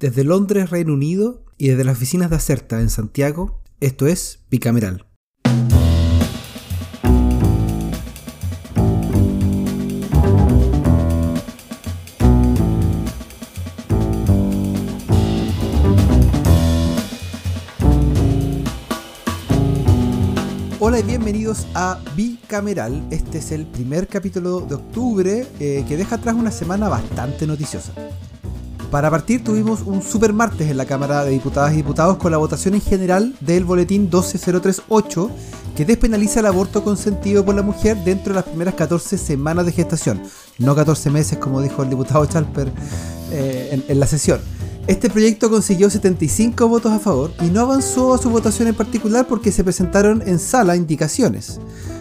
Desde Londres, Reino Unido, y desde las oficinas de Acerta en Santiago, esto es Bicameral. Hola y bienvenidos a Bicameral. Este es el primer capítulo de octubre eh, que deja atrás una semana bastante noticiosa. Para partir tuvimos un super martes en la Cámara de Diputadas y Diputados con la votación en general del boletín 12038 que despenaliza el aborto consentido por la mujer dentro de las primeras 14 semanas de gestación, no 14 meses como dijo el diputado Chalper eh, en, en la sesión. Este proyecto consiguió 75 votos a favor y no avanzó a su votación en particular porque se presentaron en sala indicaciones.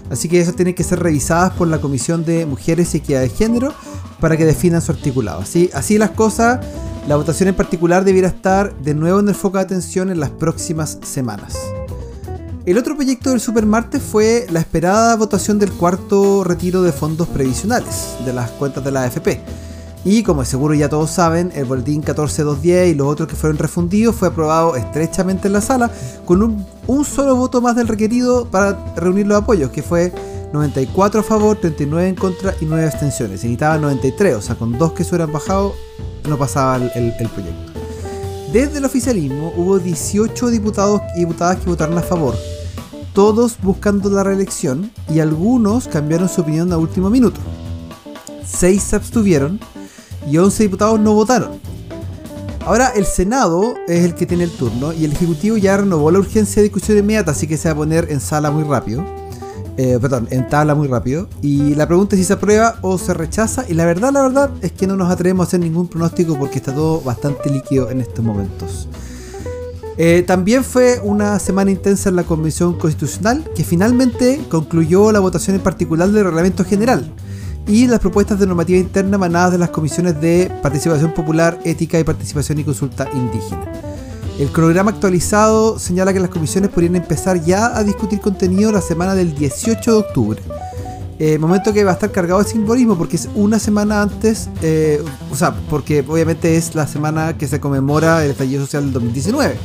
Así que esas tienen que ser revisadas por la Comisión de Mujeres y Equidad de Género para que definan su articulado. Así, las cosas, la votación en particular debiera estar de nuevo en el foco de atención en las próximas semanas. El otro proyecto del Supermartes fue la esperada votación del cuarto retiro de fondos previsionales de las cuentas de la AFP. Y como seguro ya todos saben, el boletín 14210 y los otros que fueron refundidos fue aprobado estrechamente en la sala con un, solo voto más del requerido para reunir los apoyos, que fue 94 a favor, 39 en contra y 9 abstenciones. Se necesitaba 93, o sea, con dos que se hubieran bajado, no pasaba el proyecto. Desde el oficialismo hubo 18 diputados y diputadas que votaron a favor, todos buscando la reelección y algunos cambiaron su opinión a último minuto. 6 se abstuvieron y 11 diputados no votaron. Ahora el Senado es el que tiene el turno y el Ejecutivo ya renovó la urgencia de discusión inmediata, así que se va a poner en sala muy rápido. Eh, perdón, en tabla muy rápido. Y la pregunta es si se aprueba o se rechaza. Y la verdad, la verdad es que no nos atrevemos a hacer ningún pronóstico porque está todo bastante líquido en estos momentos. Eh, también fue una semana intensa en la Convención Constitucional que finalmente concluyó la votación en particular del Reglamento General y las propuestas de normativa interna emanadas de las comisiones de participación popular, ética y participación y consulta indígena. El cronograma actualizado señala que las comisiones podrían empezar ya a discutir contenido la semana del 18 de octubre. Eh, momento que va a estar cargado de simbolismo porque es una semana antes, eh, o sea, porque obviamente es la semana que se conmemora el estallido social del 2019.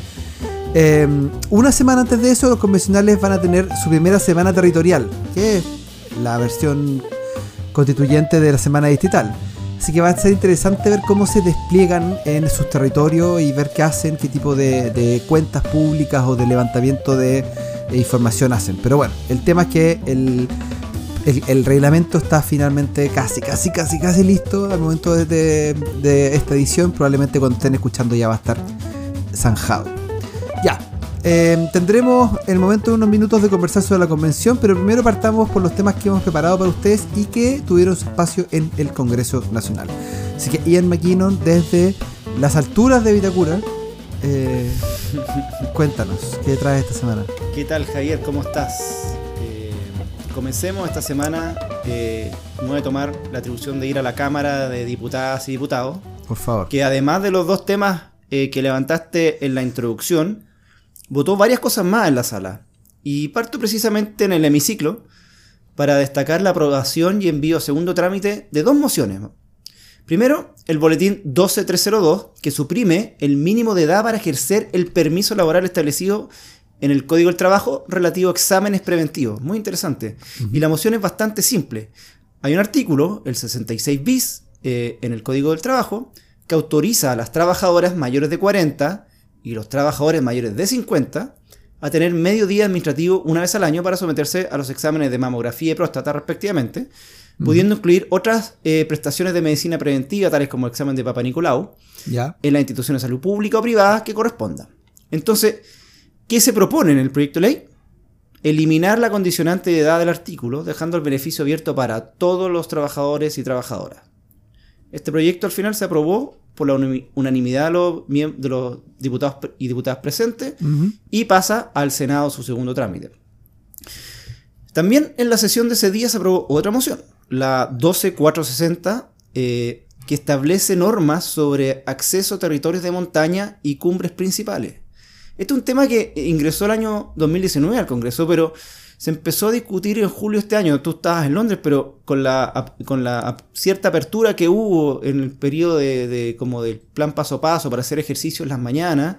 Eh, una semana antes de eso, los convencionales van a tener su primera semana territorial, que es la versión constituyente de la semana distrital. Así que va a ser interesante ver cómo se despliegan en sus territorios y ver qué hacen, qué tipo de, cuentas públicas o de levantamiento de, de, información hacen. Pero bueno, el tema es que el, reglamento está finalmente casi, casi, casi, casi listo al momento de, de esta edición. Probablemente cuando estén escuchando ya va a estar zanjado. Eh, tendremos el momento de unos minutos de conversar sobre la convención, pero primero partamos por los temas que hemos preparado para ustedes y que tuvieron su espacio en el Congreso Nacional. Así que Ian McKinnon, desde las alturas de Vitacura, eh, cuéntanos, ¿qué traes esta semana? ¿Qué tal Javier? ¿Cómo estás? Eh, comencemos esta semana. Eh, me voy a tomar la atribución de ir a la Cámara de Diputadas y Diputados. Por favor. Que además de los dos temas que levantaste en la introducción, votó varias cosas más en la sala. Y parto precisamente en el hemiciclo para destacar la aprobación y envío a segundo trámite de dos mociones. Primero, el boletín 12302, que suprime el mínimo de edad para ejercer el permiso laboral establecido en el Código del Trabajo relativo a exámenes preventivos. Muy interesante. Uh -huh. Y la moción es bastante simple. Hay un artículo, el 66 bis, eh, en el Código del Trabajo, que autoriza a las trabajadoras mayores de 40 y los trabajadores mayores de 50 a tener medio día administrativo una vez al año para someterse a los exámenes de mamografía y próstata respectivamente, pudiendo incluir otras eh, prestaciones de medicina preventiva, tales como el examen de Papa Nicolau, en las instituciones de salud pública o privada que corresponda. Entonces, ¿qué se propone en el proyecto de ley? Eliminar la condicionante de edad del artículo, dejando el beneficio abierto para todos los trabajadores y trabajadoras. Este proyecto al final se aprobó por la unanimidad de los, de los diputados y diputadas presentes uh -huh. y pasa al Senado su segundo trámite. También en la sesión de ese día se aprobó otra moción, la 12460, eh, que establece normas sobre acceso a territorios de montaña y cumbres principales. Este es un tema que ingresó el año 2019 al Congreso, pero se empezó a discutir en julio de este año. Tú estabas en Londres, pero con la, con la cierta apertura que hubo en el periodo de, como del plan paso a paso para hacer ejercicio en las mañanas,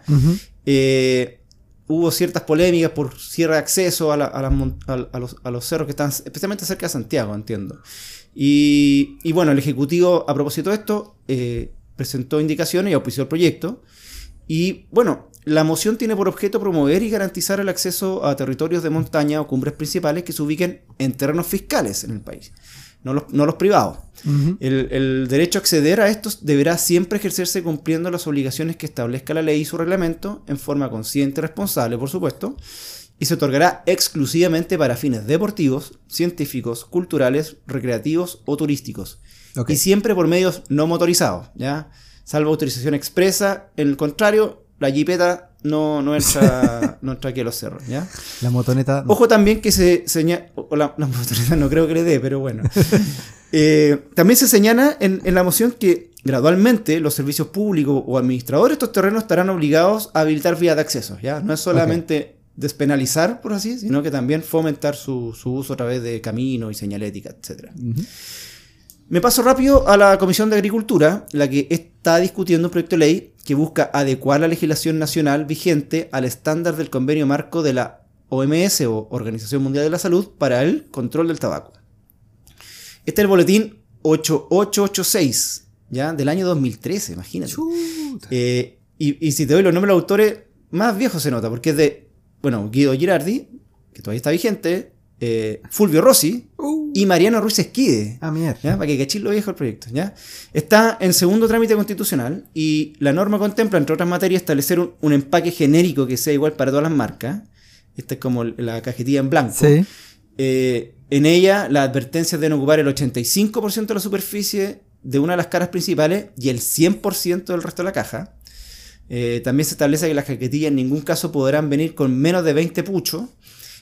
eh, hubo ciertas polémicas por cierre de acceso a, los, cerros que están especialmente cerca de Santiago, entiendo. Y, bueno, el Ejecutivo, a propósito de esto, eh, presentó indicaciones y auspició el proyecto. Y bueno, la moción tiene por objeto promover y garantizar el acceso a territorios de montaña o cumbres principales que se ubiquen en terrenos fiscales en el país, no los, privados. el, derecho a acceder a estos deberá siempre ejercerse cumpliendo las obligaciones que establezca la ley y su reglamento, en forma consciente y responsable, por supuesto, y se otorgará exclusivamente para fines deportivos, científicos, culturales, recreativos o turísticos. Y siempre por medios no motorizados, ¿ya? Salvo autorización expresa, en el contrario, la jipeta no, no, entra, no entra aquí a los cerros, ¿ya? La motoneta. Ojo también que se señala. La, la, motoneta no creo que le dé, pero bueno. Eh, también se señala en, la moción que gradualmente los servicios públicos o administradores de estos terrenos estarán obligados a habilitar vías de acceso, ¿ya? No es solamente despenalizar, por así, sino que también fomentar su, uso a través de camino y señalética, etc. Me paso rápido a la Comisión de Agricultura, la que está discutiendo un proyecto de ley que busca adecuar la legislación nacional vigente al estándar del convenio marco de la OMS o Organización Mundial de la Salud para el control del tabaco. Este es el boletín 8886, ¿ya? Del año 2013, imagínate. Eh, y, si te doy los nombres de los autores, más viejos se nota, porque es de, bueno, Guido Girardi, que todavía está vigente, eh, Fulvio Rossi uh. Y Mariano Ruiz Esquide. Ah, mierda. Para que cachis lo viejo el proyecto. ¿ya? Está en segundo trámite constitucional y la norma contempla, entre otras materias, establecer un, empaque genérico que sea igual para todas las marcas. Esta es como la cajetilla en blanco. Eh, en ella, las advertencias deben ocupar el 85% de la superficie de una de las caras principales y el 100% del resto de la caja. Eh, también se establece que las cajetillas en ningún caso podrán venir con menos de 20 puchos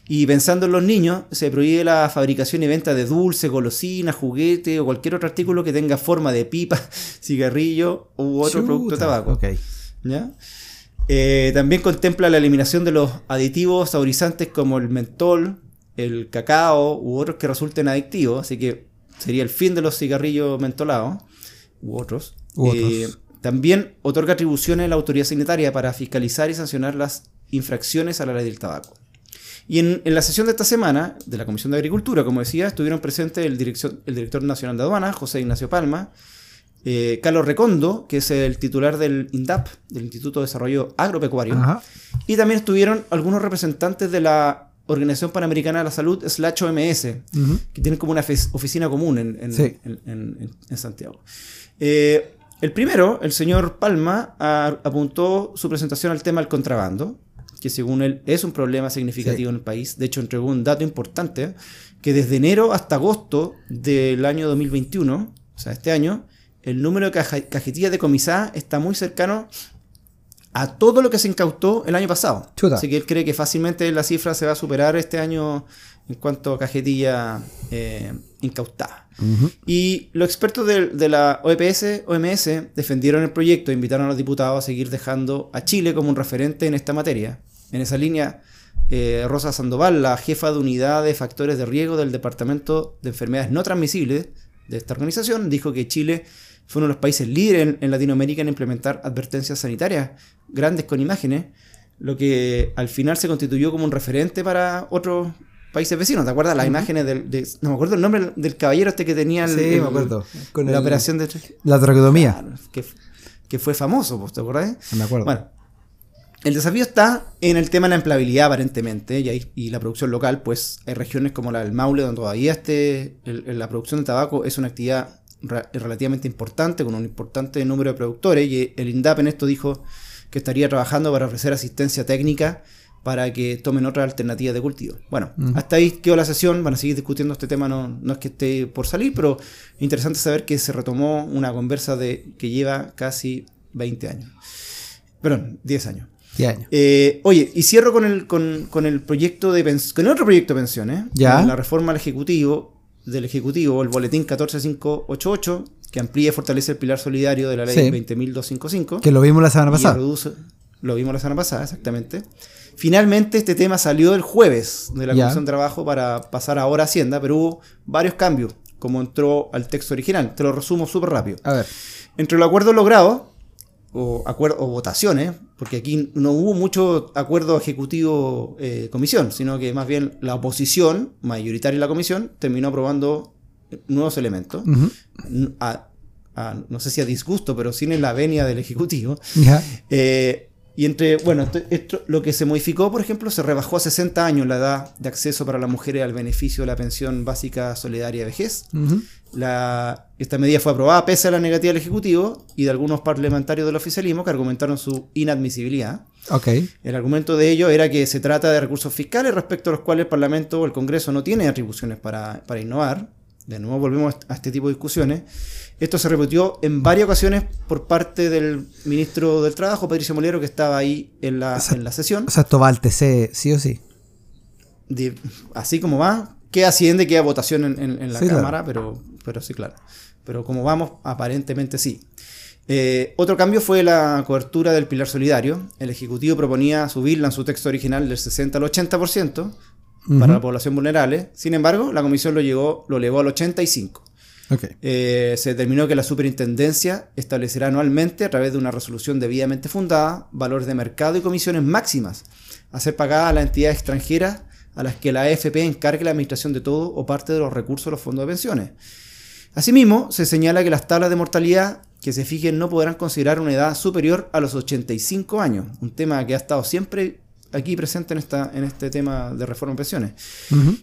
y pensando en los niños, se prohíbe la fabricación y venta de dulce, golosinas, juguete o cualquier otro artículo que tenga forma de pipa, cigarrillo u otro producto de tabaco. Eh, también contempla la eliminación de los aditivos saborizantes como el mentol, el cacao u otros que resulten adictivos, así que sería el fin de los cigarrillos mentolados u otros. Eh, también otorga atribuciones a la autoridad sanitaria para fiscalizar y sancionar las infracciones a la ley del tabaco. Y en, la sesión de esta semana de la Comisión de Agricultura, como decía, estuvieron presentes el, el director nacional de aduana, José Ignacio Palma, eh, Carlos Recondo, que es el titular del INDAP, del Instituto de Desarrollo Agropecuario, y también estuvieron algunos representantes de la Organización Panamericana de la Salud, slash OMS, que tienen como una oficina común en, Santiago. Eh, el primero, el señor Palma, apuntó su presentación al tema del contrabando, que según él es un problema significativo en el país. De hecho, entregó un dato importante, que desde enero hasta agosto del año 2021, o sea, este año, el número de cajetillas decomisadas está muy cercano a todo lo que se incautó el año pasado. Así que él cree que fácilmente la cifra se va a superar este año en cuanto a cajetilla eh, incautada. Y los expertos de, la OEPS, OMS defendieron el proyecto e invitaron a los diputados a seguir dejando a Chile como un referente en esta materia. En esa línea, eh, Rosa Sandoval, la jefa de unidad de factores de riesgo del Departamento de Enfermedades No Transmisibles de esta organización, dijo que Chile fue uno de los países líderes en, Latinoamérica en implementar advertencias sanitarias grandes con imágenes, lo que al final se constituyó como un referente para otros países vecinos. ¿Te acuerdas las imágenes del, no me acuerdo el nombre del caballero este que tenía sí, me acuerdo. Con la operación de la traqueotomía que, que, fue famoso, ¿te acuerdas? Me acuerdo. Bueno, el desafío está en el tema de la empleabilidad, aparentemente, y, la producción local, pues hay regiones como la del Maule, donde todavía este, la producción de tabaco es una actividad relativamente importante, con un importante número de productores, y el INDAP en esto dijo que estaría trabajando para ofrecer asistencia técnica para que tomen otras alternativas de cultivo. Bueno, hasta ahí quedó la sesión, van a seguir discutiendo este tema, no, no es que esté por salir, pero interesante saber que se retomó una conversa de que lleva casi 20 años. Perdón, 10 años. Eh, oye, y cierro con el, con, el proyecto de con otro proyecto de pensiones. Ya. La reforma del Ejecutivo, del Ejecutivo, el boletín 14588, que amplía y fortalece el pilar solidario de la ley 20.255. Que lo vimos la semana pasada. lo vimos la semana pasada, exactamente. Finalmente este tema salió el jueves de la Ya. Comisión de Trabajo para pasar ahora a Hacienda, pero hubo varios cambios, como entró al texto original. Te lo resumo súper rápido. A ver. Entre los acuerdos logrados, o, o votaciones, porque aquí no hubo mucho acuerdo ejecutivo-comisión, sino que más bien la oposición, mayoritaria en la comisión, terminó aprobando nuevos elementos. A- a- no sé si a disgusto, pero sin la venia del Ejecutivo. Eh, y entre, bueno, esto, esto- lo que se modificó, por ejemplo, se rebajó a 60 años la edad de acceso para las mujeres al beneficio de la pensión básica solidaria de vejez. La- esta medida fue aprobada pese a la negativa del Ejecutivo y de algunos parlamentarios del oficialismo que argumentaron su inadmisibilidad. Ok. El argumento de ello era que se trata de recursos fiscales respecto a los cuales el Parlamento o el Congreso no tiene atribuciones para, para innovar. De nuevo volvemos a este tipo de discusiones. Esto se repitió en varias ocasiones por parte del ministro del Trabajo, Patricio Molero, que estaba ahí en la, Exacto. en la sesión. O sea, esto va al TC, sí o sí. De- así como va, queda asciende, queda votación en, en- en la Sí, claro. Cámara, pero, pero sí, claro. Pero como vamos, aparentemente sí. Eh, otro cambio fue la cobertura del pilar solidario. El Ejecutivo proponía subirla en su texto original del 60 al 80% para la población vulnerable. Sin embargo, la Comisión lo, llegó, lo elevó al 85%. Ok. Eh, se determinó que la superintendencia establecerá anualmente, a través de una resolución debidamente fundada, valores de mercado y comisiones máximas a ser pagadas a las entidades extranjeras a las que la AFP encargue la administración de todo o parte de los recursos de los fondos de pensiones. Asimismo, se señala que las tablas de mortalidad que se fijen no podrán considerar una edad superior a los 85 años, un tema que ha estado siempre aquí presente en, esta, en este tema de reforma de pensiones.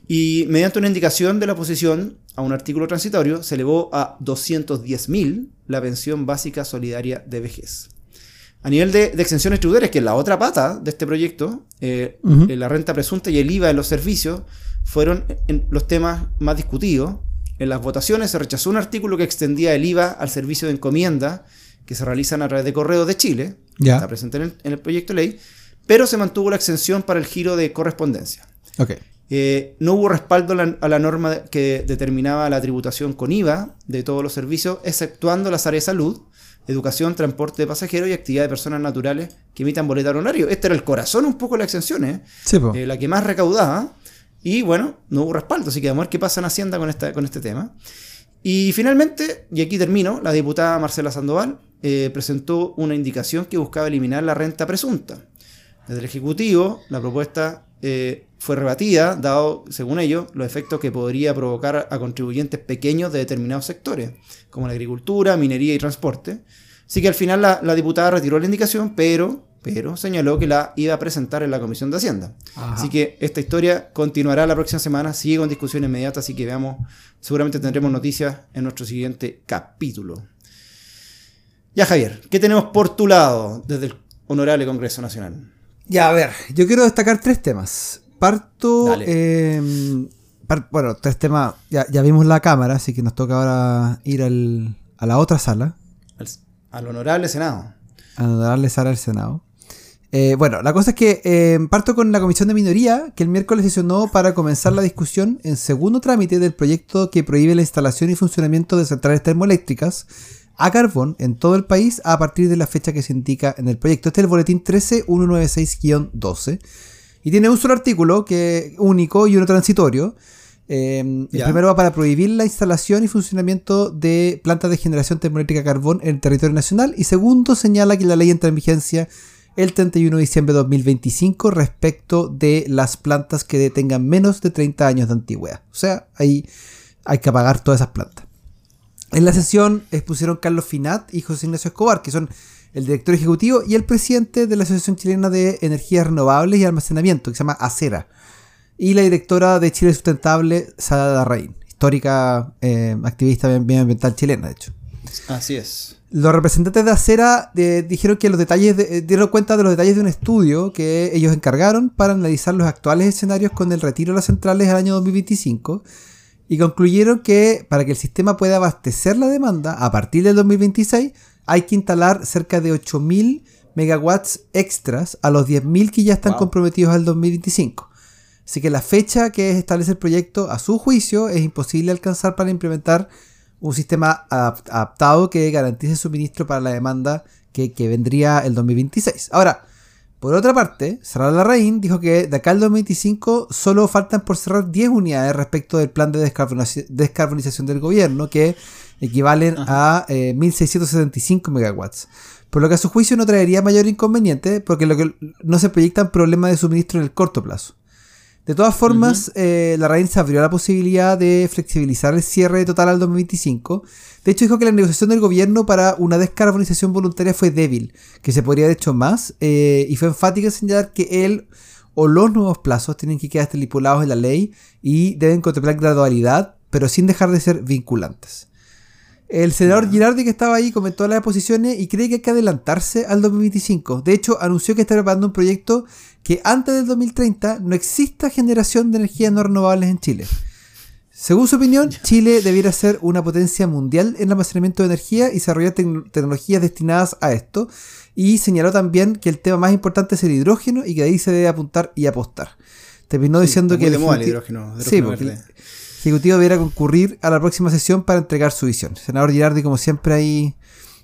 Y mediante una indicación de la oposición a un artículo transitorio, se elevó a 210.000 la pensión básica solidaria de vejez. A nivel de, de exenciones tributarias, que es la otra pata de este proyecto, eh, eh, la renta presunta y el IVA en los servicios fueron en los temas más discutidos. En las votaciones se rechazó un artículo que extendía el IVA al servicio de encomienda que se realizan a través de correos de Chile, Ya. está presente en el, en el proyecto de ley, pero se mantuvo la exención para el giro de correspondencia. Eh, no hubo respaldo a la, a la norma que determinaba la tributación con IVA de todos los servicios, exceptuando las áreas de salud, educación, transporte de pasajeros y actividad de personas naturales que emitan boleta horario. Este era el corazón un poco de las exenciones, Sí, eh, la que más recaudaba. Y bueno, no hubo respaldo, así que vamos a ver qué pasa en Hacienda con, esta, con este tema. Y finalmente, y aquí termino, la diputada Marcela Sandoval eh, presentó una indicación que buscaba eliminar la renta presunta. Desde el Ejecutivo, la propuesta eh, fue rebatida, dado, según ellos, los efectos que podría provocar a contribuyentes pequeños de determinados sectores, como la agricultura, minería y transporte. Así que al final la, la diputada retiró la indicación, pero, pero señaló que la iba a presentar en la Comisión de Hacienda. Ajá. Así que esta historia continuará la próxima semana, sigue con discusión inmediata, así que veamos, seguramente tendremos noticias en nuestro siguiente capítulo. Ya Javier, ¿qué tenemos por tu lado desde el Honorable Congreso Nacional? Ya, a ver, yo quiero destacar tres temas. Parto. Eh, par- bueno, tres temas. Ya, ya vimos la cámara, así que nos toca ahora ir al- a la otra sala, Al, al Honorable Senado. a darle sala al Senado. Eh, bueno, la cosa es que eh, parto con la Comisión de Minoría, que el miércoles sesionó para comenzar la discusión en segundo trámite del proyecto que prohíbe la instalación y funcionamiento de centrales termoeléctricas a carbón en todo el país a partir de la fecha que se indica en el proyecto. Este es el boletín 13196-12 y tiene un solo artículo que único y uno transitorio. Eh, el primero va para prohibir la instalación y funcionamiento de plantas de generación termoeléctrica carbón en el territorio nacional. Y segundo, señala que la ley entra en vigencia el 31 de diciembre de 2025 respecto de las plantas que tengan menos de 30 años de antigüedad. O sea, ahí hay que apagar todas esas plantas. En la sesión expusieron Carlos Finat y José Ignacio Escobar, que son el director ejecutivo y el presidente de la Asociación Chilena de Energías Renovables y Almacenamiento, que se llama ACERA, y la directora de Chile Sustentable, Sada Darraín, histórica eh, activista medioambiental chilena, de hecho. Así es. Los representantes de Acera eh, dijeron que los detalles de- eh, dieron cuenta de los detalles de un estudio que ellos encargaron para analizar los actuales escenarios con el retiro de las centrales al año 2025 y concluyeron que para que el sistema pueda abastecer la demanda a partir del 2026 hay que instalar cerca de 8.000 megawatts extras a los 10.000 que ya están Wow. comprometidos al 2025. Así que la fecha que establece el proyecto, a su juicio, es imposible alcanzar para implementar un sistema adap- adaptado que garantice suministro para la demanda que, que vendría el 2026. Ahora, Por otra parte, Sarah Larraín dijo que de acá al 2025 solo faltan por cerrar 10 unidades respecto del plan de descarbonización del gobierno, que equivalen a 1.675 eh, megawatts. Por lo que a su juicio no traería mayor inconveniente, porque lo que no se proyectan problemas de suministro en el corto plazo. De todas formas, eh, la RAIN se abrió la posibilidad de flexibilizar el cierre total al 2025. De hecho, dijo que la negociación del gobierno para una descarbonización voluntaria fue débil, que se podría haber hecho más, eh, y fue enfática en señalar que él o los nuevos plazos tienen que quedar estipulados en la ley y deben contemplar gradualidad, pero sin dejar de ser vinculantes. El senador Girardi, que estaba ahí, comentó las posiciones y cree que hay que adelantarse al 2025. De hecho, anunció que está preparando un proyecto que antes del 2030 no exista generación de energías no renovables en Chile. Según su opinión, Chile debiera ser una potencia mundial en el almacenamiento de energía y desarrollar tecnologías destinadas a esto. Y señaló también que el tema más importante es el hidrógeno y que ahí se debe apuntar y apostar. Terminó diciendo que... el hidrógeno, sí, Ejecutivo debiera concurrir a la próxima sesión para entregar su visión. Senador Girardi, como siempre, ahí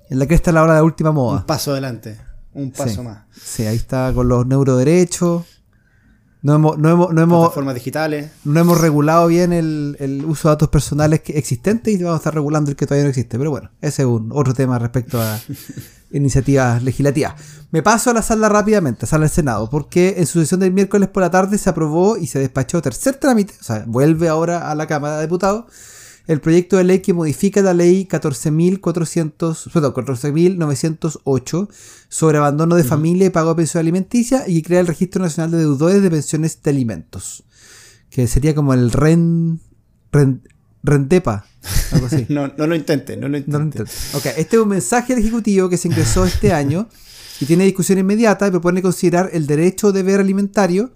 en la cresta a la hora de última moda. Un paso adelante, un paso más. Sí, ahí está con los neuroderechos. No hemos, no hemos, no hemos, formas digitales. No hemos regulado bien el, uso de datos personales existentes y vamos a estar regulando el que todavía no existe. Pero bueno, ese es un otro tema respecto a iniciativas legislativas. Me paso a la sala rápidamente, a sala del Senado, porque en su sesión del miércoles por la tarde se aprobó y se despachó tercer trámite, o sea, vuelve ahora a la Cámara de Diputados, el proyecto de ley que modifica la ley 14.400, perdón, 14.908 sobre abandono de familia y pago de pensión alimenticia y crea el Registro Nacional de Deudores de Pensiones de Alimentos, que sería como el REN, Rentepa. Algo así. no, no lo intente, no lo intente. Ok, este es un mensaje del Ejecutivo que se ingresó este año y tiene discusión inmediata y propone considerar el derecho de deber alimentario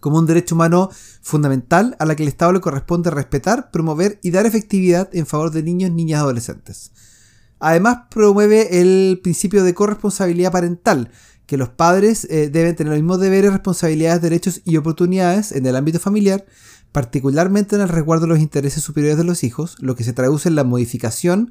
como un derecho humano fundamental a la que el Estado le corresponde respetar, promover y dar efectividad en favor de niños, niñas y adolescentes. Además, promueve el principio de corresponsabilidad parental, que los padres eh, deben tener los mismos deberes, responsabilidades, derechos y oportunidades en el ámbito familiar, particularmente en el resguardo de los intereses superiores de los hijos, lo que se traduce en la modificación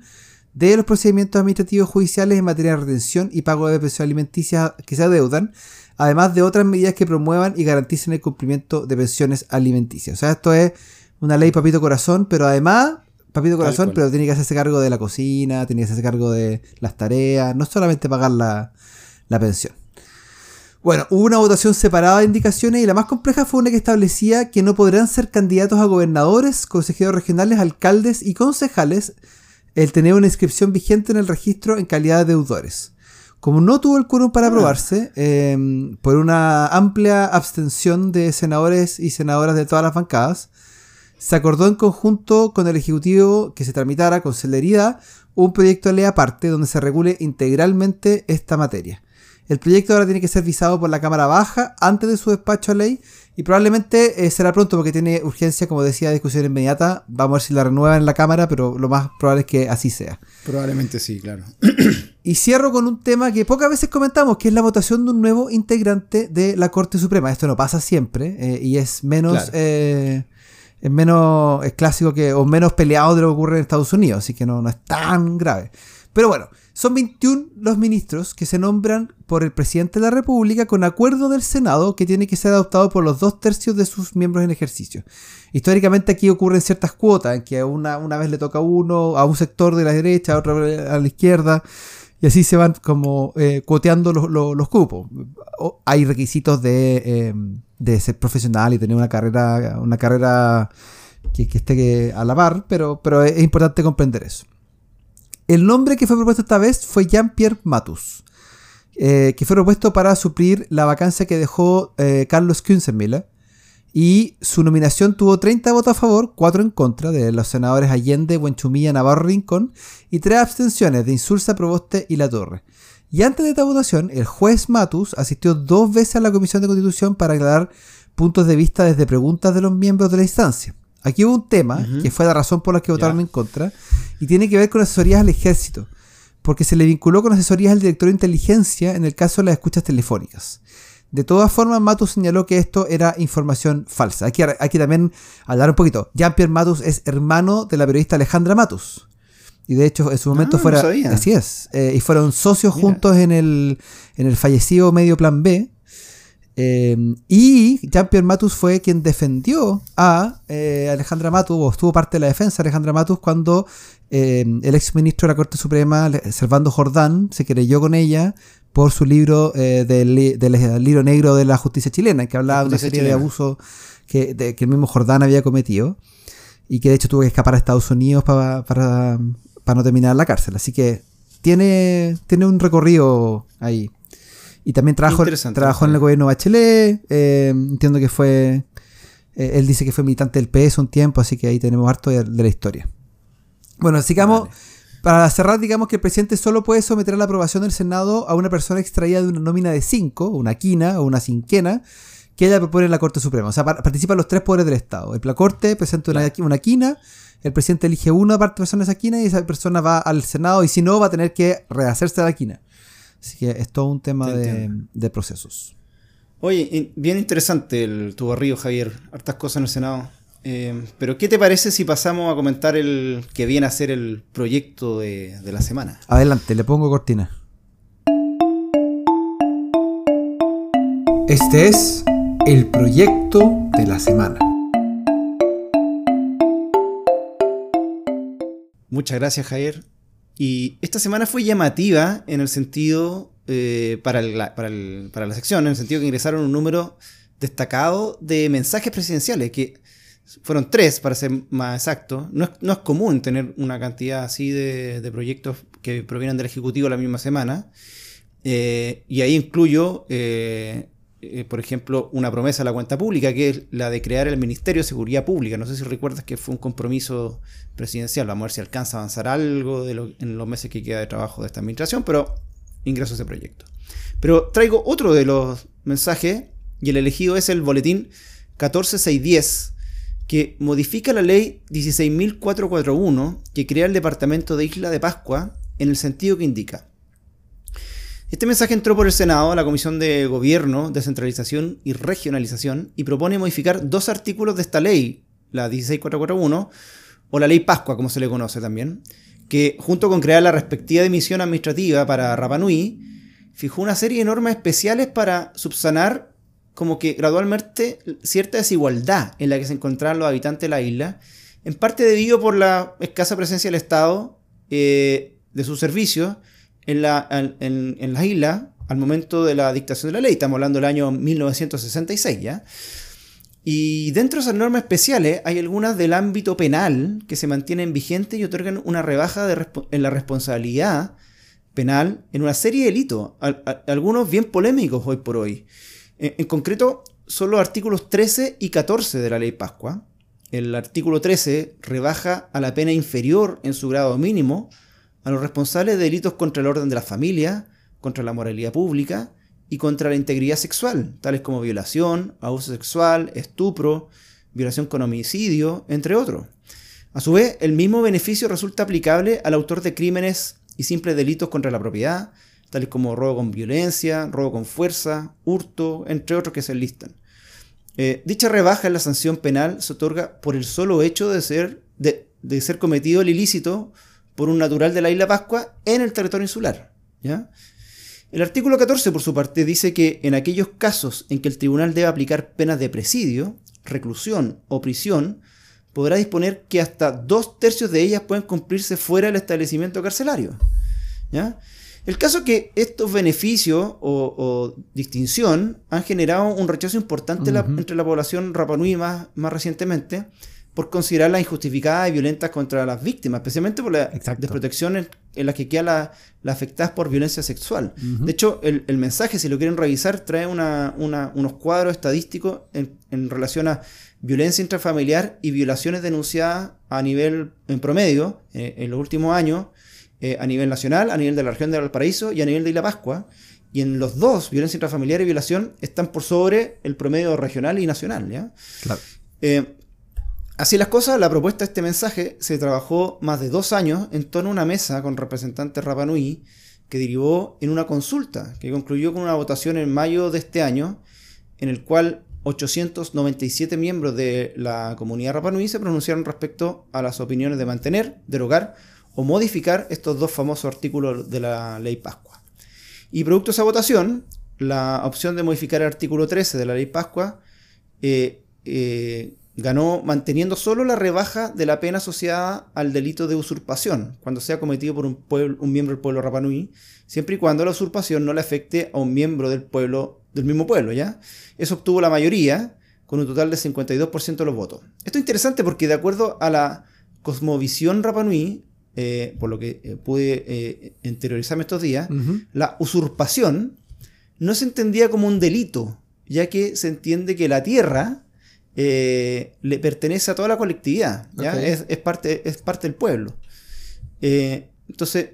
de los procedimientos administrativos judiciales en materia de retención y pago de pensión alimenticia que se adeudan, además de otras medidas que promuevan y garanticen el cumplimiento de pensiones alimenticias. O sea, esto es una ley papito corazón, pero además, papito corazón, pero tiene que hacerse cargo de la cocina, tiene que hacerse cargo de las tareas, no solamente pagar la, la pensión. Bueno, hubo una votación separada de indicaciones y la más compleja fue una que establecía que no podrán ser candidatos a gobernadores, consejeros regionales, alcaldes y concejales el tener una inscripción vigente en el registro en calidad de deudores. Como no tuvo el quórum para ah. aprobarse, em, por una amplia abstención de senadores y senadoras de todas las bancadas, se acordó en conjunto con el Ejecutivo que se tramitara con celeridad un proyecto de ley aparte donde se regule integralmente esta materia. El proyecto ahora tiene que ser visado por la Cámara Baja antes de su despacho a ley y probablemente eh, será pronto porque tiene urgencia, como decía, discusión inmediata. Vamos a ver si la renuevan en la Cámara, pero lo más probable es que así sea. Probablemente sí, claro. y cierro con un tema que pocas veces comentamos, que es la votación de un nuevo integrante de la Corte Suprema. Esto no pasa siempre eh, y es menos... Eh, es menos es clásico que o menos peleado de lo que ocurre en Estados Unidos, así que no, no es tan grave. Pero bueno, son 21 los ministros que se nombran por el presidente de la República con acuerdo del Senado que tiene que ser adoptado por los dos tercios de sus miembros en ejercicio. Históricamente aquí ocurren ciertas cuotas, en que una, una vez le toca a uno, a un sector de la derecha, a otro a la izquierda, y así se van como eh, cuoteando los, los, cupos. hay requisitos de, em, de, ser profesional y tener una carrera, una carrera que, esté a la par, pero, pero es importante comprender eso. El nombre que fue propuesto esta vez fue Jean-Pierre Matus, eh, que fue propuesto para suplir la vacancia que dejó eh, Carlos Kunzenmiller. Y su nominación tuvo 30 votos a favor, 4 en contra de los senadores Allende, Buenchumilla, Navarro Rincón y 3 abstenciones de Insulza, Proboste y La Torre. Y antes de esta votación, el juez Matus asistió dos veces a la Comisión de Constitución para aclarar puntos de vista desde preguntas de los miembros de la instancia. Aquí hubo un tema, que fue la razón por la que votaron en contra, y tiene que ver con asesorías al ejército, porque se le vinculó con asesorías al director de inteligencia en el caso de las escuchas telefónicas. De todas formas, Matus señaló que esto era información falsa. Aquí hay que también hablar un poquito. Jean-Pierre Matus es hermano de la periodista Alejandra Matus. Y de hecho, en su momento ah, fuera. así es. Eh, y fueron socios juntos en el, en el fallecido Medio Plan B. Eh, y Jean-Pierre Matus fue quien defendió a eh, Alejandra Matus, o estuvo parte de la defensa de Alejandra Matus cuando eh, el ex ministro de la Corte Suprema, Servando Jordán, se creyó con ella por su libro del, libro negro de la justicia chilena, que hablaba de una serie de abusos que, que, el mismo Jordán había cometido y que de hecho tuvo que escapar a Estados Unidos para, para, para no terminar en la cárcel. Así que tiene, tiene un recorrido ahí. Y también trabajó, trabajó en el gobierno Bachelet. Eh, entiendo que fue. Eh, él dice que fue militante del PS un tiempo, así que ahí tenemos harto de, la historia. Bueno, sigamos. Para cerrar, digamos que el presidente solo puede someter a la aprobación del Senado a una persona extraída de una nómina de cinco, una quina o una cinquena, que ella propone en la Corte Suprema. O sea, participan los tres poderes del Estado. La Corte presenta una, una quina, el presidente elige una persona de esa quina y esa persona va al Senado y si no va a tener que rehacerse la quina. Así que es todo un tema de, procesos. Oye, bien interesante el tu barrio, Javier. Hartas cosas en el Senado. Eh, pero, ¿qué te parece si pasamos a comentar el que viene a ser el proyecto de, de la semana? Adelante, le pongo cortina. Este es el proyecto de la semana. Muchas gracias, Javier. Y esta semana fue llamativa en el sentido, eh, para, para, la sección, en el sentido que ingresaron un número destacado de mensajes presidenciales, que fueron tres, para ser más exacto. No es, común tener una cantidad así de, proyectos que provienen del Ejecutivo la misma semana. Eh, y ahí incluyo eh, eh, por ejemplo, una promesa a la cuenta pública, que es la de crear el Ministerio de Seguridad Pública. No sé si recuerdas que fue un compromiso presidencial. Vamos a ver si alcanza a avanzar algo en los meses que queda de trabajo de esta administración, pero ingreso a ese proyecto. Pero traigo otro de los mensajes, y el elegido es el boletín 14610, que modifica la ley 16.441, que crea el departamento de Isla de Pascua, en el sentido que indica este mensaje entró por el Senado a la Comisión de Gobierno, Descentralización y Regionalización y propone modificar dos artículos de esta ley, la 16441 o la ley Pascua, como se le conoce también, que junto con crear la respectiva dimisión administrativa para Rapanui, fijó una serie de normas especiales para subsanar como que gradualmente cierta desigualdad en la que se encontraban los habitantes de la isla, en parte debido por la escasa presencia del Estado, eh, de sus servicios, en la, en, isla al momento de la dictación de la ley. Estamos hablando del año 1966, ¿ya? Y dentro de esas normas especiales hay algunas del ámbito penal que se mantienen vigentes y otorgan una rebaja en la responsabilidad penal en una serie de delitos, algunos bien polémicos hoy por hoy. En, en, concreto, son los artículos 13 y 14 de la ley Pascua. El artículo 13 rebaja a la pena inferior en su grado mínimo a los responsables de delitos contra el orden de la familia, contra la moralidad pública y contra la integridad sexual, tales como violación, abuso sexual, estupro, violación con homicidio, entre otros. A su vez, el mismo beneficio resulta aplicable al autor de crímenes y simples delitos contra la propiedad, tales como robo con violencia, robo con fuerza, hurto, entre otros que se enlistan. Eh, dicha rebaja en la sanción penal se otorga por el solo hecho de ser, de, de ser cometido el ilícito por un natural de la isla Pascua en el territorio insular. ¿ya? El artículo 14, por su parte, dice que en aquellos casos en que el tribunal debe aplicar penas de presidio, reclusión o prisión, podrá disponer que hasta dos tercios de ellas pueden cumplirse fuera del establecimiento carcelario. ¿ya? El caso es que estos beneficios o, distinción han generado un rechazo importante entre la población Rapanui más, más recientemente, por considerarlas injustificadas y violentas contra las víctimas, especialmente por la desprotección en, las que quedan las afectadas por violencia sexual. De hecho, el, mensaje, si lo quieren revisar, trae unos cuadros estadísticos en, relación a violencia intrafamiliar y violaciones denunciadas a nivel, en promedio, eh, en los últimos años, eh, a nivel nacional, a nivel de la región de Valparaíso y a nivel de Isla Pascua. Y en los dos, violencia intrafamiliar y violación, están por sobre el promedio regional y nacional. ¿ya? Claro. Eh, Así las cosas, la propuesta de este mensaje se trabajó más de dos años en torno a una mesa con representantes Rapanui que derivó en una consulta que concluyó con una votación en mayo de este año en el cual 897 miembros de la comunidad Rapanui se pronunciaron respecto a las opiniones de mantener, derogar o modificar estos dos famosos artículos de la ley Pascua. Y producto de esa votación, la opción de modificar el artículo 13 de la ley Pascua eh, eh, ganó manteniendo solo la rebaja de la pena asociada al delito de usurpación, cuando sea cometido por un, pueblo, un miembro del pueblo Rapanui, siempre y cuando la usurpación no le afecte a un miembro del pueblo, del mismo pueblo, ¿ya? Eso obtuvo la mayoría, con un total de 52% de los votos. Esto es interesante porque de acuerdo a la cosmovisión Rapanui, eh, por lo que eh, pude eh, interiorizarme estos días, la usurpación no se entendía como un delito, ya que se entiende que la tierra le pertenece a toda la colectividad, Es, parte, es parte del pueblo. entonces,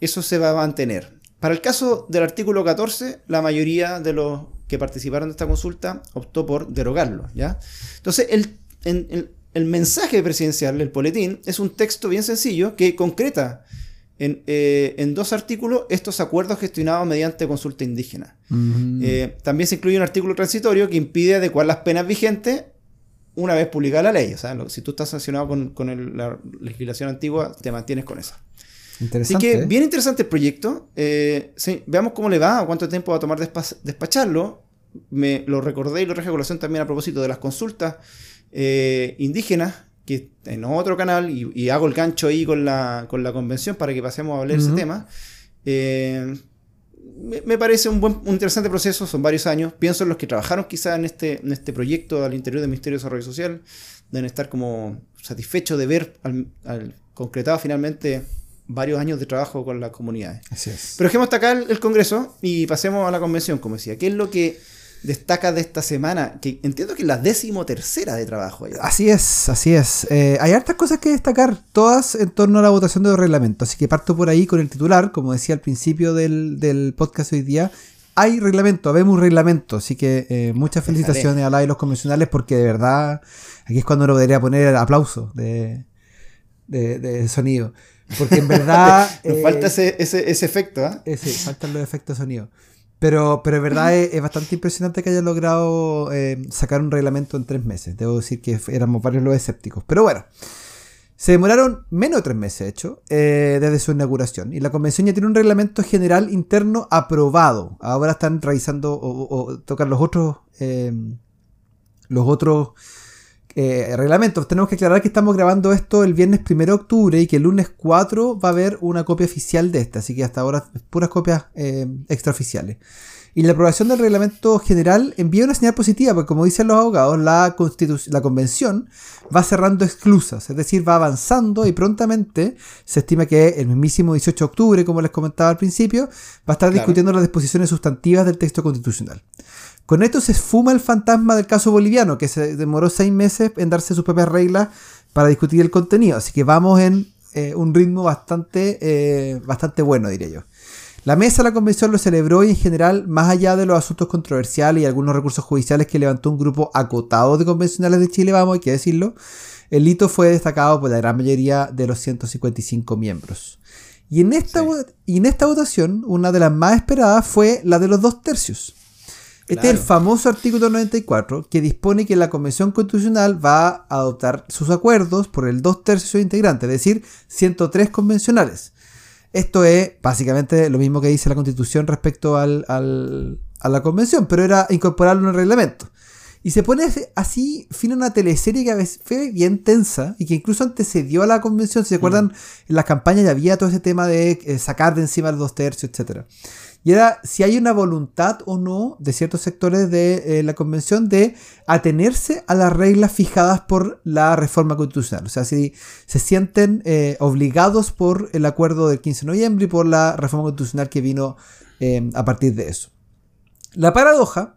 eso se va a mantener. Para el caso del artículo 14, la mayoría de los que participaron de esta consulta optó por derogarlo. ¿ya? Entonces, el, el mensaje presidencial, el boletín, es un texto bien sencillo que concreta en, eh, dos artículos estos acuerdos gestionados mediante consulta indígena. Eh, también se incluye un artículo transitorio que impide adecuar las penas vigentes una vez publicada la ley. O sea, si tú estás sancionado con, la legislación antigua, te mantienes con esa. Así que bien interesante el proyecto. Eh, veamos cómo le va, cuánto tiempo va a tomar despacharlo. Me lo recordé y lo traje a colación también a propósito de las consultas eh, indígenas, que en otro canal, y, hago el gancho ahí con la, con la convención para que pasemos a hablar de ese tema. Eh, me, parece un, buen, un interesante proceso, son varios años. Pienso en los que trabajaron quizás en este, en este proyecto al interior del Ministerio de Desarrollo Social, deben estar como satisfechos de ver al, concretado finalmente varios años de trabajo con las comunidades. Pero dejemos hasta acá el, Congreso y pasemos a la convención, como decía. ¿Qué es lo que destaca de esta semana? Que entiendo que es la décimo tercera de trabajo. Así es, así es. Eh, hay hartas cosas que destacar, todas en torno a la votación de los reglamentos. Así que parto por ahí con el titular, como decía al principio del, podcast hoy día. Hay reglamento, vemos un reglamento, así que eh, muchas felicitaciones a la de los convencionales porque de verdad aquí es cuando lo debería poner el aplauso de, de, sonido. Porque en verdad... Nos falta eh, ese, ese, efecto, ¿ah? Sí, faltan los efectos de sonido. Pero, pero es verdad, es, bastante impresionante que haya logrado eh, sacar un reglamento en tres meses. Debo decir que éramos varios los escépticos. Pero bueno, se demoraron menos de tres meses, de hecho, eh, desde su inauguración. Y la convención ya tiene un reglamento general interno aprobado. Ahora están revisando o, tocan los otros, eh, los otros eh, reglamentos. Tenemos que aclarar que estamos grabando esto el viernes 1 de octubre y que el lunes 4 va a haber una copia oficial de esta, así que hasta ahora puras copias eh, extraoficiales. Y la aprobación del reglamento general envía una señal positiva, porque como dicen los abogados, la, la convención va cerrando exclusas, es decir, va avanzando y prontamente se estima que el mismísimo 18 de octubre, como les comentaba al principio, va a estar discutiendo las disposiciones sustantivas del texto constitucional. Con esto se esfuma el fantasma del caso boliviano, que se demoró seis meses en darse sus propias reglas para discutir el contenido. Así que vamos en eh, un ritmo bastante, eh, bastante bueno, diría yo. La mesa de la convención lo celebró y en general, más allá de los asuntos controversiales y algunos recursos judiciales que levantó un grupo acotado de convencionales de Chile, vamos, hay que decirlo, el hito fue destacado por la gran mayoría de los 155 miembros. Y en esta, y en esta votación, una de las más esperadas fue la de los dos tercios. Este es el famoso artículo 94 que dispone que la Convención Constitucional va a adoptar sus acuerdos por el dos tercios de integrantes, es decir, 103 convencionales. Esto es básicamente lo mismo que dice la Constitución respecto al, a la Convención, pero era incorporarlo en el reglamento. Y se pone así, fin una teleserie que a veces fue bien tensa y que incluso antecedió a la convención. Si se acuerdan, mm. en las campañas ya había todo ese tema de eh, sacar de encima los dos tercios, etc. Y era si hay una voluntad o no de ciertos sectores de eh, la convención de atenerse a las reglas fijadas por la reforma constitucional. O sea, si se sienten eh, obligados por el acuerdo del 15 de noviembre y por la reforma constitucional que vino eh, a partir de eso. La paradoja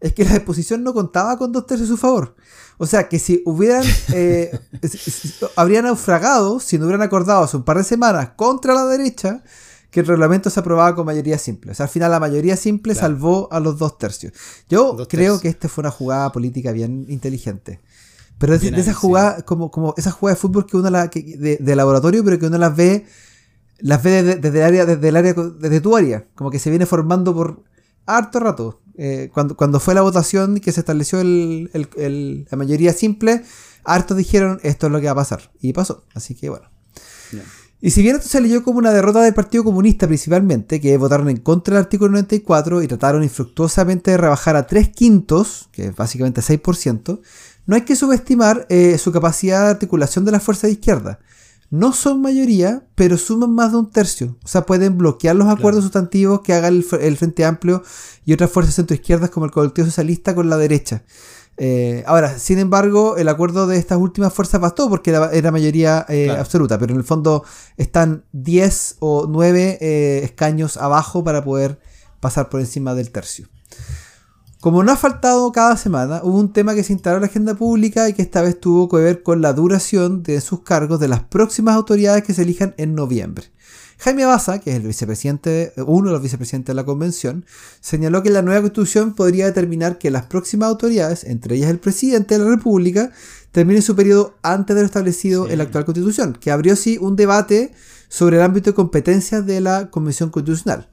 es que la disposición no contaba con dos tercios a su favor. O sea, que si hubieran, habrían naufragado, si no hubieran acordado hace un par de semanas contra la derecha, que el reglamento se aprobaba con mayoría simple. O sea, al final la mayoría simple salvó a los dos tercios. Yo creo que esta fue una jugada política bien inteligente. Pero de, esa jugada, como, como esa jugada de fútbol que uno la, de, laboratorio, pero que uno las ve, las ve desde, el área, desde el área, desde tu área, como que se viene formando por harto rato. Eh, cuando, cuando fue la votación y que se estableció el, la mayoría simple, hartos dijeron esto es lo que va a pasar. Y pasó. Así que bueno. Y si bien esto se leyó como una derrota del Partido Comunista principalmente, que votaron en contra del artículo 94 y trataron infructuosamente de rebajar a 3 quintos, que es básicamente 6%, no hay que subestimar eh, su capacidad de articulación de las fuerzas de izquierda. No son mayoría, pero suman más de un tercio. O sea, pueden bloquear los acuerdos sustantivos que haga el, el Frente Amplio y otras fuerzas centroizquierdas como el Colectivo Socialista con la derecha. Eh, ahora, sin embargo, el acuerdo de estas últimas fuerzas bastó porque era, era mayoría eh, Claro. absoluta, pero en el fondo están 10 o 9 eh, escaños abajo para poder pasar por encima del tercio. Como no ha faltado cada semana, hubo un tema que se instaló en la agenda pública y que esta vez tuvo que ver con la duración de sus cargos de las próximas autoridades que se elijan en noviembre. Jaime Baza, que es el vicepresidente, uno de los vicepresidentes de la convención, señaló que la nueva constitución podría determinar que las próximas autoridades, entre ellas el presidente de la República, terminen su periodo antes de lo establecido Sí. en la actual constitución, que abrió así un debate sobre el ámbito de competencias de la convención constitucional.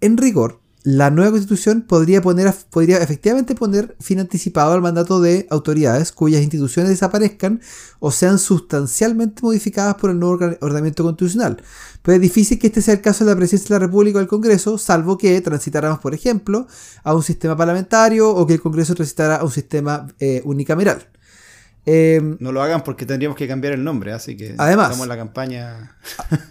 En rigor, la nueva constitución podría, poner, podría efectivamente poner fin anticipado al mandato de autoridades cuyas instituciones desaparezcan o sean sustancialmente modificadas por el nuevo ordenamiento constitucional. Pero es difícil que este sea el caso de la presidencia de la República o del Congreso, salvo que transitáramos, por ejemplo, a un sistema parlamentario o que el Congreso transitara a un sistema eh, unicameral. Eh, No lo hagan porque tendríamos que cambiar el nombre, así que Además. la campaña.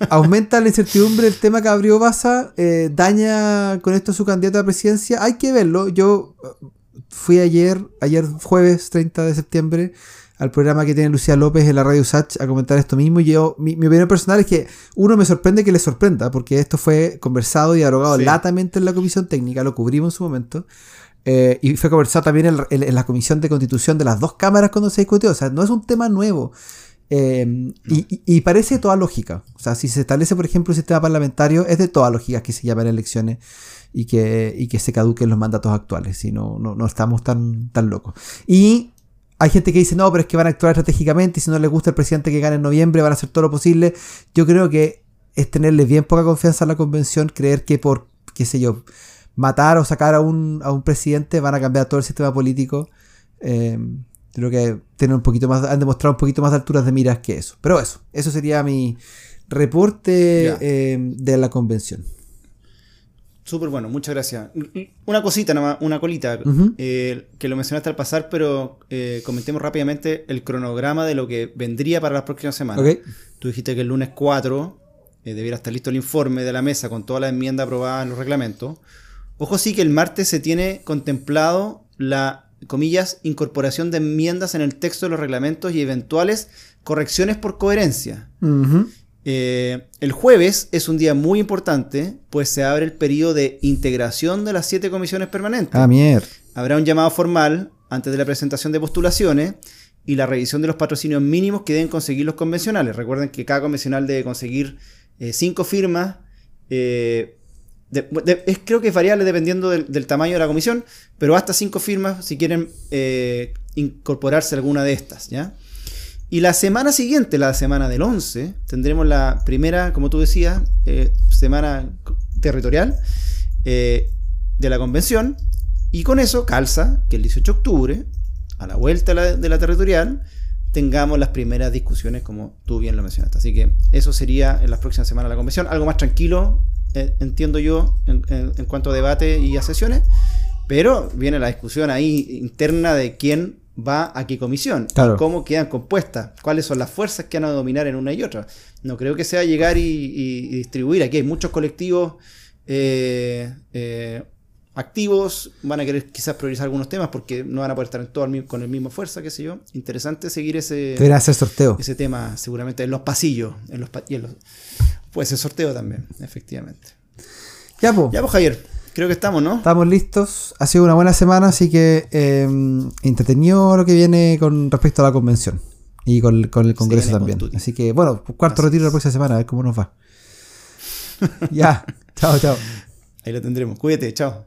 aumenta la incertidumbre el tema que abrió Baza, eh, daña con esto su candidato a presidencia. Hay que verlo. Yo eh, fui ayer, ayer jueves 30 de septiembre, al programa que tiene Lucía López en la radio Sach a comentar esto mismo. Y yo, mi, mi opinión personal es que uno me sorprende que le sorprenda, porque esto fue conversado y dialogado Sí. latamente en la comisión técnica, lo cubrimos en su momento. Eh, y fue conversado también en, en- en la comisión de constitución de las dos cámaras cuando se discutió. O sea, no es un tema nuevo. Eh, y, y- parece de toda lógica. O sea, si se establece, por ejemplo, un sistema parlamentario, es de toda lógica que se llamen elecciones y que, y que se caduquen los mandatos actuales. Si no, no, no estamos tan, tan locos. Y hay gente que dice, no, pero es que van a actuar estratégicamente y si no les gusta el presidente que gane en noviembre, van a hacer todo lo posible. Yo creo que es tenerle bien poca confianza a la convención, creer que por, qué sé yo, matar o sacar a un, a un presidente van a cambiar todo el sistema político. Eh, creo que tienen un poquito más, han demostrado un poquito más de alturas de miras que eso. Pero eso, eso sería mi reporte eh, de la convención. Súper bueno, muchas gracias. Una cosita nada más, una colita, eh, que lo mencionaste al pasar, pero eh, comentemos rápidamente el cronograma de lo que vendría para las próximas semanas. ¿Ok? Tú dijiste que el lunes 4 eh, debiera estar listo el informe de la mesa con toda la enmienda aprobada en los reglamentos. Ojo sí que el martes se tiene contemplado la, comillas, incorporación de enmiendas en el texto de los reglamentos y eventuales correcciones por coherencia. Eh, el jueves es un día muy importante, pues se abre el periodo de integración de las siete comisiones permanentes. Ah, mierda. Habrá un llamado formal antes de la presentación de postulaciones y la revisión de los patrocinios mínimos que deben conseguir los convencionales. Recuerden que cada convencional debe conseguir eh, cinco firmas. eh, es, creo que es variable dependiendo del, tamaño de la comisión, pero hasta cinco firmas si quieren eh, incorporarse alguna de estas. ¿ya? Y la semana siguiente, la semana del 11, tendremos la primera, como tú decías, eh, semana territorial eh, de la convención. Y con eso calza que el 18 de octubre, a la vuelta de la, de la territorial, tengamos las primeras discusiones, como tú bien lo mencionaste. Así que eso sería en las próximas semanas de la convención. Algo más tranquilo, eh, entiendo yo, en, en- en cuanto a debate y a sesiones. Pero viene la discusión ahí interna de quién va a qué comisión, Claro. y cómo quedan compuestas, cuáles son las fuerzas que van a dominar en una y otra. No creo que sea llegar y, y- y distribuir. Aquí hay muchos colectivos eh, eh, activos, van a querer quizás priorizar algunos temas porque no van a poder estar en todo el con el mismo fuerza, qué sé yo. Interesante seguir ese, hacer sorteo. ese tema seguramente en los pasillos, en los, y en los- puede ser sorteo también, efectivamente. Ya, pues. Ya pues Javier, creo que estamos, ¿no? Estamos listos. Ha sido una buena semana, así que eh, entretenido lo que viene con respecto a la convención. Y con, con el Congreso también. Así que, bueno, cuarto retiro la próxima semana, a ver cómo nos va. ya, chao, chao. Ahí lo tendremos. Cuídate, chao.